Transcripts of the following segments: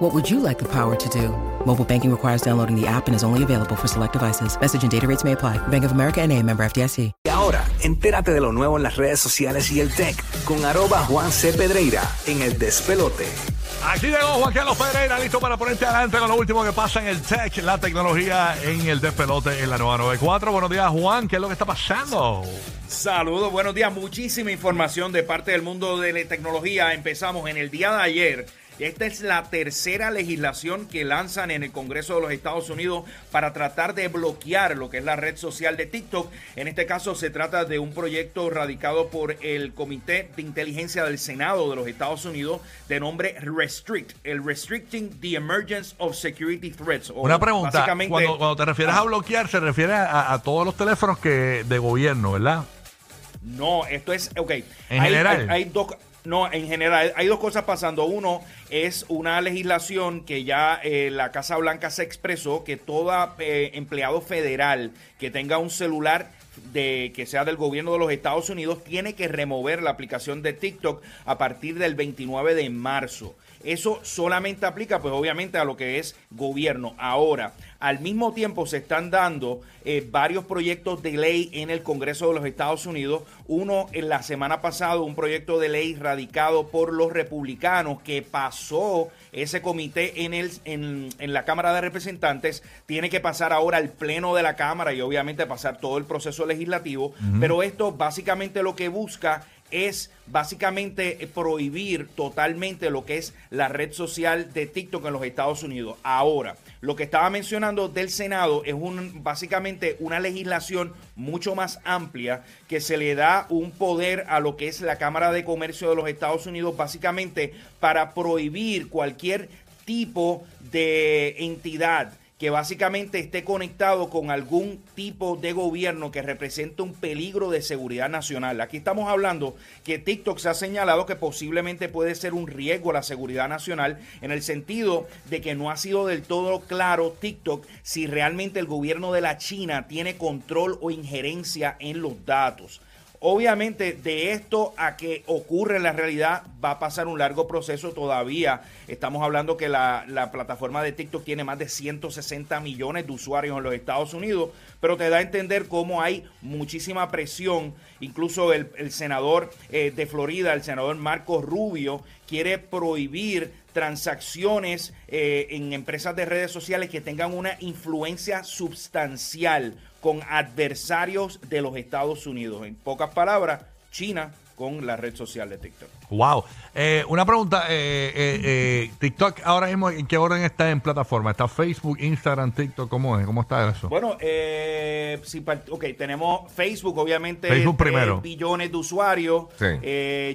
What would you like the power to do? Mobile banking requires downloading the app and is only available for select devices. Message and data rates may apply. Bank of America and a member FDIC. Y ahora, entérate de lo nuevo en las redes sociales y el tech con arroba Juan C. Pedreira en el despelote. Aquí llegó Juan Carlos Pereira, listo para ponerte adelante con lo último que pasa en el tech, la tecnología en el despelote en la nueva 94. Buenos días, Juan, ¿qué es lo que está pasando? Saludos, buenos días. Muchísima información de parte del mundo de la tecnología. Empezamos en el día de ayer. Esta es la tercera legislación que lanzan en el Congreso de los Estados Unidos para tratar de bloquear lo que es la red social de TikTok. En este caso se trata de un proyecto radicado por el Comité de Inteligencia del Senado de los Estados Unidos de nombre Restrict, el Restricting the Emergence of Security Threats. Una pregunta, básicamente- cuando, cuando te refieres a bloquear, se refiere a, a todos los teléfonos que de gobierno, ¿verdad? No, esto es, ok. En Hay- general. Hay, hay dos, no, en general, hay dos cosas pasando. Uno es una legislación que ya eh, la Casa Blanca se expresó que todo empleado federal que tenga un celular de que sea del gobierno de los Estados Unidos tiene que remover la aplicación de TikTok a partir del 29 de marzo. Eso solamente aplica, pues obviamente, a lo que es gobierno. Ahora, al mismo tiempo se están dando eh, varios proyectos de ley en el Congreso de los Estados Unidos. Uno en la semana pasada, un proyecto de ley radicado por los republicanos que pasó ese comité en, el, en, en la Cámara de Representantes. Tiene que pasar ahora al Pleno de la Cámara y obviamente pasar todo el proceso legislativo. Pero esto básicamente lo que busca es básicamente prohibir totalmente lo que es la red social de TikTok en los Estados Unidos. Ahora, lo que estaba mencionando del Senado es un, básicamente una legislación mucho más amplia que se le da un poder a lo que es la Cámara de Comercio de los Estados Unidos, básicamente para prohibir cualquier tipo de entidad que básicamente esté conectado con algún tipo de gobierno que represente un peligro de seguridad nacional. Aquí estamos hablando que TikTok se ha señalado que posiblemente puede ser un riesgo a la seguridad nacional en el sentido de que no ha sido del todo claro TikTok si realmente el gobierno de la China tiene control o injerencia en los datos. Obviamente de esto a que ocurre en la realidad va a pasar un largo proceso todavía. Estamos hablando que la, la plataforma de TikTok tiene más de 160 millones de usuarios en los Estados Unidos, pero te da a entender cómo hay muchísima presión. Incluso el, el senador eh, de Florida, el senador Marco Rubio, quiere prohibir transacciones eh, en empresas de redes sociales que tengan una influencia sustancial con adversarios de los Estados Unidos. En pocas palabras, China con la red social de TikTok. Wow. Eh, una pregunta, eh, eh, eh, TikTok ahora mismo, ¿en qué orden está en plataforma? ¿Está Facebook, Instagram, TikTok? ¿Cómo es? ¿Cómo está eso? Bueno, eh, sí, par- ok, tenemos Facebook, obviamente. Facebook primero. billones de usuarios. Sí.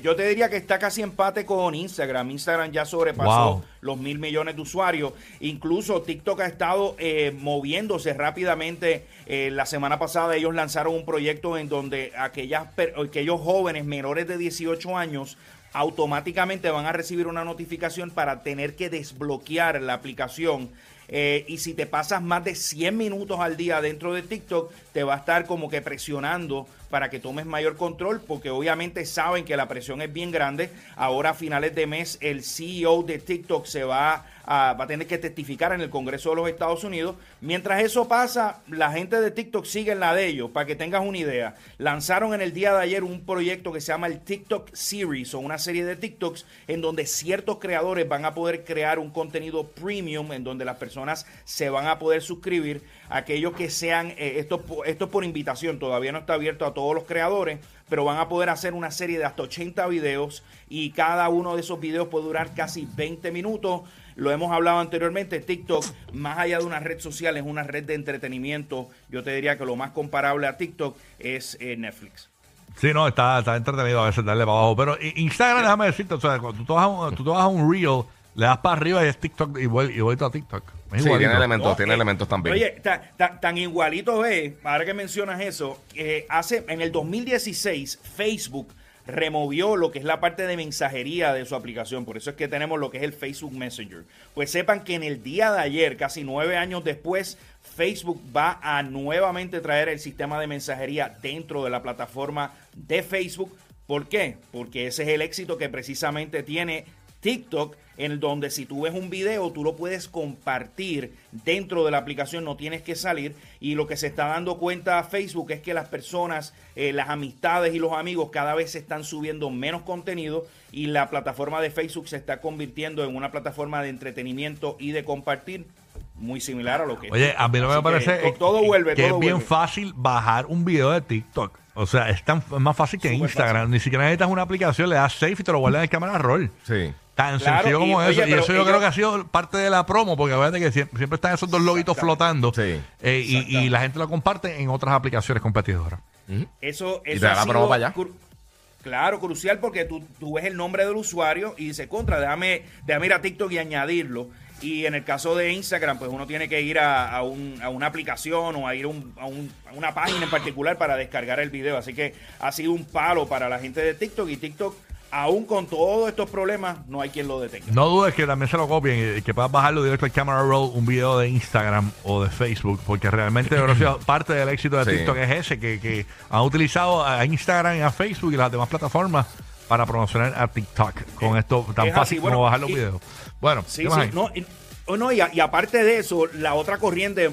Yo te diría que está casi empate con Instagram. Instagram ya sobrepasó Wow. los mil millones de usuarios. Incluso TikTok ha estado moviéndose rápidamente. La semana pasada ellos lanzaron un proyecto en donde aquellas, aquellos jóvenes menores de 18 años automáticamente van a recibir una notificación para tener que desbloquear la aplicación. Eh, y si te pasas más de 100 minutos al día dentro de TikTok, te va a estar como que presionando para que tomes mayor control, porque obviamente saben que la presión es bien grande. Ahora a finales de mes el CEO de TikTok se va a, va a tener que testificar en el Congreso de los Estados Unidos. Mientras eso pasa, la gente de TikTok sigue en la de ellos, para que tengas una idea. Lanzaron en el día de ayer un proyecto que se llama el TikTok Series, o una serie de TikToks en donde ciertos creadores van a poder crear un contenido premium, en donde las personas se van a poder suscribir. Aquellos que sean, eh, esto, esto es por invitación, todavía no está abierto a todos los creadores, pero van a poder hacer una serie de hasta 80 videos y cada uno de esos videos puede durar casi 20 minutos. Lo hemos hablado anteriormente, TikTok, más allá de una red social, es una red de entretenimiento. Yo te diría que lo más comparable a TikTok es eh, Netflix. Sí, no, está, está entretenido a veces darle para abajo. Pero Instagram, déjame decirte, o sea, cuando tú te vas a un, tú te vas a un reel Le das para arriba y es TikTok y voy a TikTok. Es Sí, tiene elementos, No, tiene eh, elementos también. Oye, ta- ta- tan igualito es, ahora que mencionas eso, que hace en el 2016 Facebook removió lo que es la parte de mensajería de su aplicación. Por eso es que tenemos lo que es el Facebook Messenger. Pues sepan que en el día de ayer, casi nueve años después, Facebook va a nuevamente traer el sistema de mensajería dentro de la plataforma de Facebook. ¿Por qué? Porque ese es el éxito que precisamente tiene TikTok, en donde si tú ves un video, tú lo puedes compartir dentro de la aplicación, no tienes que salir. Y lo que se está dando cuenta Facebook es que las personas, eh, las amistades y los amigos cada vez se están subiendo menos contenido y la plataforma de Facebook se está convirtiendo en una plataforma de entretenimiento y de compartir muy similar a lo que Oye, a mí lo que Así me parece es todo que- vuelve, que todo es bien vuelve. fácil bajar un video de TikTok. O sea, es tan es más fácil que Súper Instagram. Ni siquiera necesitas una aplicación, le das save y te lo guardas en el cámara roll. Sí. Tan Claro, sencillo como y, eso. oye, y eso yo ellos- creo que ha sido parte de la promo, porque acuérdate que siempre, siempre están esos dos loguitos flotando Sí. eh, y, y la gente lo comparte en otras aplicaciones competidoras. Eso, Y eso te da la promo para allá. cru- Claro, crucial porque tú, tú ves el nombre del usuario y dices, contra, déjame, déjame ir a TikTok y añadirlo. Y en el caso de Instagram, pues uno tiene que ir a, a un- a una aplicación o a ir a, un- a un- a una página en particular para descargar el video. Así que ha sido un palo para la gente de TikTok y TikTok, aún con todos estos problemas, no hay quien lo detenga. No dudes que también se lo copien y que puedas bajarlo directo al camera roll, un video de Instagram o de Facebook, porque realmente yo parte del éxito de Sí. TikTok es ese, que, que han utilizado a Instagram y a Facebook y las demás plataformas para promocionar a TikTok con esto tan es fácil así, bueno, como bajar los y- videos. Bueno, Sí, ¿qué más sí, hay? no, y, oh, no, y, aparte de eso, la otra corriente,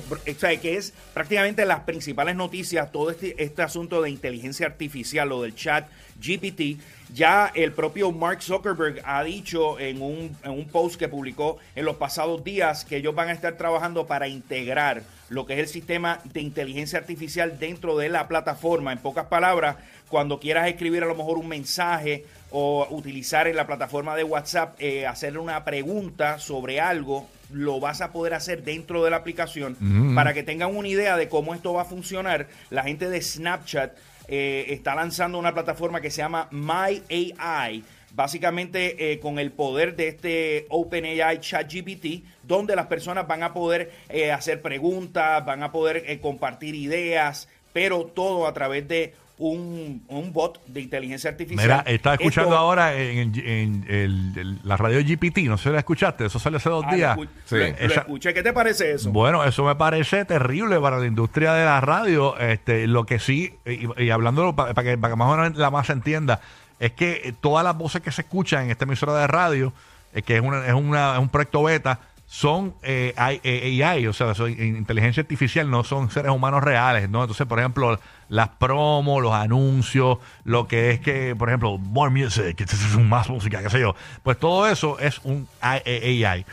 que es prácticamente las principales noticias, todo este, este asunto de inteligencia artificial, lo del chat GPT, ya el propio Mark Zuckerberg ha dicho en un, en un post que publicó en los pasados días que ellos van a estar trabajando para integrar lo que es el sistema de inteligencia artificial dentro de la plataforma. En pocas palabras, cuando quieras escribir a lo mejor un mensaje o utilizar en la plataforma de WhatsApp, eh, hacerle una pregunta sobre algo, lo vas a poder hacer dentro de la aplicación. Para que tengan una idea de cómo esto va a funcionar, la gente de Snapchat eh, está lanzando una plataforma que se llama My AI. Básicamente eh, con el poder de este OpenAI ChatGPT, donde las personas van a poder eh, hacer preguntas, van a poder eh, compartir ideas, pero todo a través de un, un bot de inteligencia artificial. Mira, estaba escuchando Esto- ahora en, en el- el- la radio GPT, no sé si la escuchaste, eso salió hace dos Ah, lo días. escu- Sí. lo- lo escuché. ¿Qué te parece eso? Bueno, eso me parece terrible para la industria de la radio. Este, lo que sí, y, y hablándolo para que, para que más o menos la más se entienda, es que eh, todas las voces que se escuchan en esta emisora de radio, eh, que es, una, es, una- es un proyecto beta, son eh, AI, eh, o sea, son inteligencia artificial, no son seres humanos reales, ¿no? Entonces, por ejemplo, las promos, los anuncios, lo que es que, por ejemplo, more music, más música, qué sé yo, pues todo eso es un AI.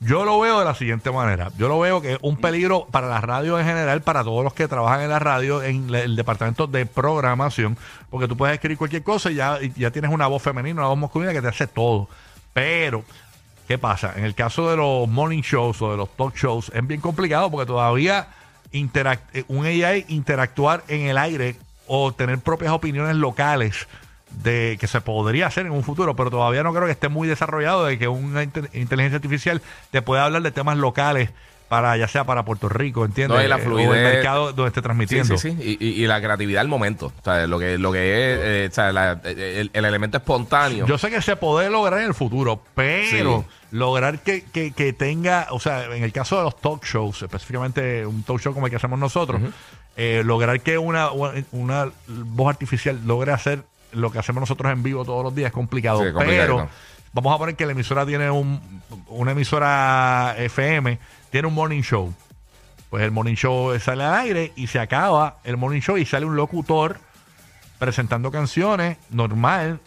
Yo lo veo de la siguiente manera. Yo lo veo que es un peligro para la radio en general, para todos los que trabajan en la radio, en el departamento de programación, porque tú puedes escribir cualquier cosa y ya, y ya tienes una voz femenina, una voz masculina que te hace todo. Pero, ¿qué pasa? En el caso de los morning shows o de los talk shows, es bien complicado porque todavía eh, un AI interactuar en el aire o tener propias opiniones locales de que se podría hacer en un futuro, pero todavía no creo que esté muy desarrollado de que una inte- inteligencia artificial te pueda hablar de temas locales para ya sea para Puerto Rico, ¿entiendes? No, y la Eh, fluidez- o el mercado donde esté transmitiendo. sí, sí. Y, y- y la creatividad al momento. O sea, lo que, lo que es, eh, o sea, la- el, el elemento espontáneo. Yo sé que se puede lograr en el futuro, pero Sí. lograr que, que- que tenga, o sea, en el caso de los talk shows, específicamente un talk show como el que hacemos nosotros, eh, lograr que una, una voz artificial logre hacer lo que hacemos nosotros en vivo todos los días es complicado. Sí, es complicado. pero vamos a poner que la emisora tiene un, una emisora FM, tiene un morning show. Pues el morning show sale al aire y se acaba el morning show y sale un locutor presentando canciones normal,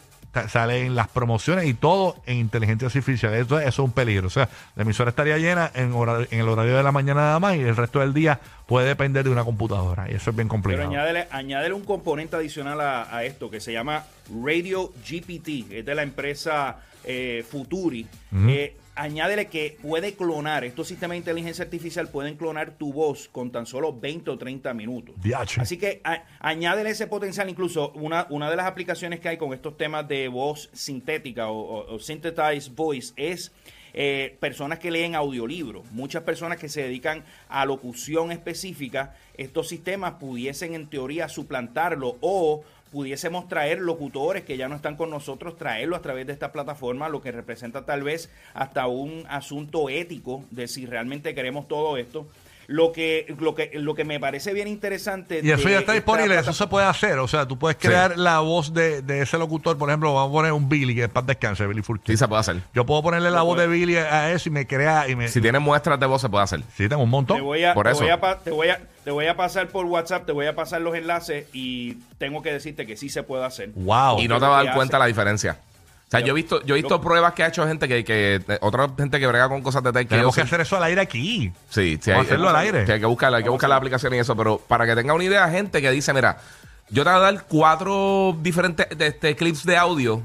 salen las promociones y todo en inteligencia artificial. Eso, eso es un peligro. O sea, la emisora estaría llena en, hora- en el horario de la mañana nada más y el resto del día puede depender de una computadora. Y eso es bien Pero complicado. añádele, añádele un componente adicional a, a esto que se llama Radio GPT, es de la empresa eh, Futuri. Eh, añádele que puede clonar, estos sistemas de inteligencia artificial pueden clonar tu voz con tan solo 20 o 30 minutos. Diache. Así que a- añádele ese potencial, incluso una, una de las aplicaciones que hay con estos temas de voz sintética o, o- o synthesized voice es eh, personas que leen audiolibros, muchas personas que se dedican a locución específica, estos sistemas pudiesen en teoría suplantarlo o pudiésemos traer locutores que ya no están con nosotros, traerlo a través de esta plataforma, lo que representa tal vez hasta un asunto ético de si realmente queremos todo esto. Lo que, lo que, lo que me parece bien interesante. Y eso ya está disponible, eso se puede hacer. O sea, tú puedes crear la voz de, de ese locutor. Por ejemplo, vamos a poner un Billy, que es para descanse, Billy Furquín. Sí, se puede hacer. Yo puedo ponerle la voz de Billy a eso y me crea. Y me, Si tienes muestras de voz, se puede hacer. Sí, tengo un Te montón. voy, a, Por te, eso. voy a, te, voy a, te voy a pasar por WhatsApp, te voy a pasar los enlaces y tengo que decirte que sí se puede hacer. Wow. Y no te vas a dar cuenta hace. la diferencia. O sea, yo he visto, yo he visto pruebas que ha hecho gente que, que otra gente que brega con cosas de tech. Tenemos que hacer eso al aire aquí. Sí, sí. A hacerlo al aire. Hay que buscar, hay que buscar la aplicación y eso. Pero para que tenga una idea, gente que dice, mira, yo te voy a dar cuatro diferentes este, clips de audio,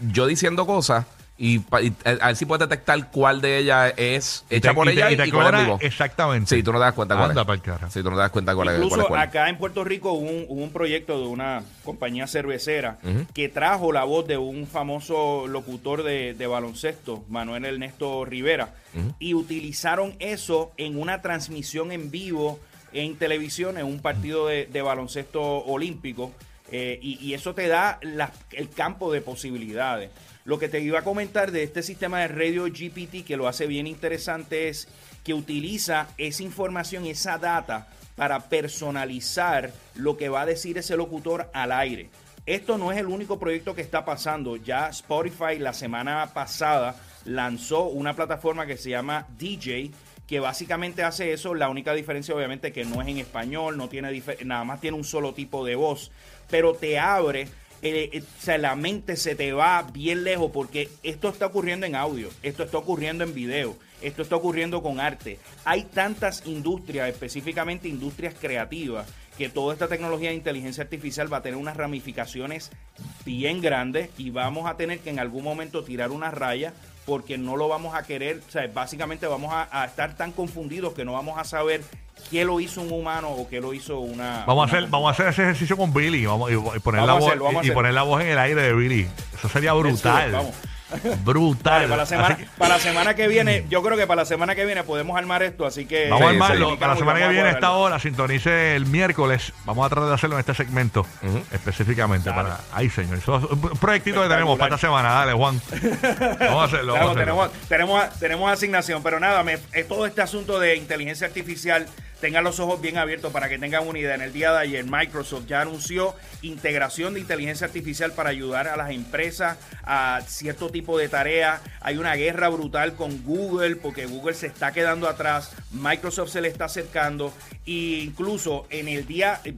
yo diciendo cosas, y, pa- y, eh, a ver si puedes detectar cuál de ellas es Y hecha te- por y te- ella y y, te cuál es cobra vivo. Exactamente. Sí, tú no te das cuenta cuál Anda es. carajo. Sí, tú no te das cuenta cuál es, cuál es Incluso acá en Puerto Rico hubo un, hubo un proyecto de una compañía cervecera que trajo la voz de un famoso locutor de, de baloncesto, Manuel Ernesto Rivera, y utilizaron eso en una transmisión en vivo en televisión en un partido de, de baloncesto olímpico. Eh, y, eso te da el campo de posibilidades. Lo que te iba a comentar de este sistema de radio GPT que lo hace bien interesante es que utiliza esa información, esa data para personalizar lo que va a decir ese locutor al aire. Esto no es el único proyecto que está pasando. Ya Spotify la semana pasada lanzó una plataforma que se llama DJ, que básicamente hace eso. La única diferencia obviamente que no es en español, no tiene nada más tiene un solo tipo de voz, pero te abre eh, eh, o sea, la mente se te va bien lejos porque esto está ocurriendo en audio, esto está ocurriendo en video, esto está ocurriendo con arte. Hay tantas industrias, específicamente industrias creativas, que toda esta tecnología de inteligencia artificial va a tener unas ramificaciones bien grandes y vamos a tener que en algún momento tirar una raya porque no lo vamos a querer, o sea, básicamente vamos a, a estar tan confundidos que no vamos a saber qué lo hizo un humano o qué lo hizo una... Vamos a hacer, vamos a hacer ese ejercicio con Billy vamos, y, y poner, Vamos la voz, hacerlo, y- poner la voz en el aire de Billy. Eso sería brutal. Vamos. Brutal. Vale, para, la semana, Así para la semana que viene, yo creo que para la semana que viene podemos armar esto, así que... vamos a armarlo. sí. Para la semana que viene, a esta hora, sintonice el miércoles. Vamos a tratar de hacerlo en este segmento específicamente. Dale. para Ay, señor. Eso es un proyectito que tenemos para esta semana. Dale, Juan. Vamos a hacerlo. Claro, Vamos a hacerlo. tenemos, tenemos, tenemos asignación, pero nada, me, es todo este asunto de inteligencia artificial, tengan los ojos bien abiertos para que tengan una idea. En el día de ayer, Microsoft ya anunció integración de inteligencia artificial para ayudar a las empresas a cierto tipo de tareas. Hay una guerra brutal con Google porque Google se está quedando atrás, Microsoft se le está acercando e incluso en el día, eh,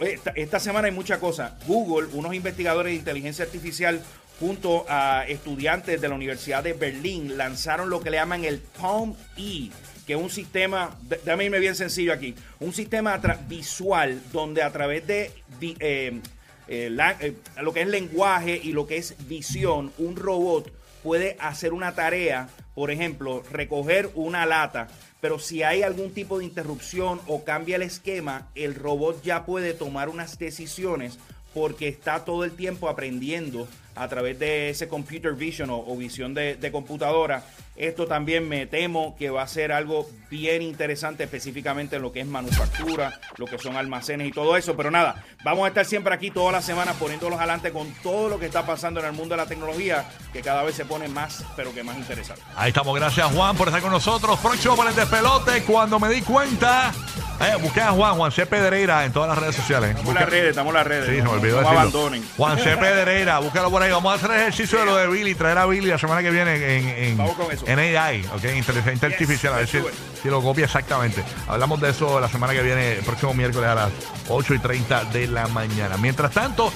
esta, esta semana hay mucha cosa. Google, unos investigadores de inteligencia artificial junto a estudiantes de la Universidad de Berlín lanzaron lo que le llaman el Palm E, que un sistema, déjame irme bien sencillo aquí, un sistema visual donde a través de eh, eh, la- eh, lo que es lenguaje y lo que es visión, un robot puede hacer una tarea, por ejemplo, recoger una lata, pero si hay algún tipo de interrupción o cambia el esquema, el robot ya puede tomar unas decisiones porque está todo el tiempo aprendiendo a través de ese computer vision o, visión de computadora. Esto también me temo que va a ser algo bien interesante específicamente en lo que es manufactura, lo que son almacenes y todo eso. Pero nada, vamos a estar siempre aquí toda la semana poniéndolos adelante con todo lo que está pasando en el mundo de la tecnología, que cada vez se pone más, pero que más interesante. Ahí estamos, gracias Juan por estar con nosotros. Próximo para el despelote, cuando me di cuenta. Eh, busqué a Juan, Juan C. Pedreira en todas las redes sociales. Estamos en las redes, estamos en las redes. Sí, se me no, olvidó no decirlo. abandonen. Juan C. Pedreira, búscalo por ahí. Vamos a hacer el ejercicio de lo de Billy, traer a Billy la semana que viene en, en, Vamos con eso. en AI, ok, inteligencia Yes, artificial, a ver si lo copia exactamente. Hablamos de eso la semana que viene, el próximo miércoles a las 8 y 30 de la mañana. Mientras tanto,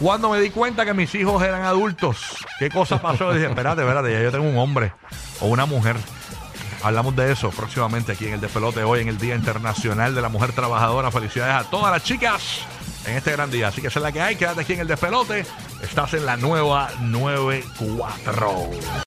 cuando me di cuenta que mis hijos eran adultos, ¿qué cosa pasó? Dije, espérate, espérate, ya yo tengo un hombre o una mujer. Hablamos de eso próximamente aquí en el Despelote, hoy en el Día Internacional de la Mujer Trabajadora. Felicidades a todas las chicas en este gran día. Así que esa es la que hay. Quédate aquí en el Despelote. Estás en la nueva 94.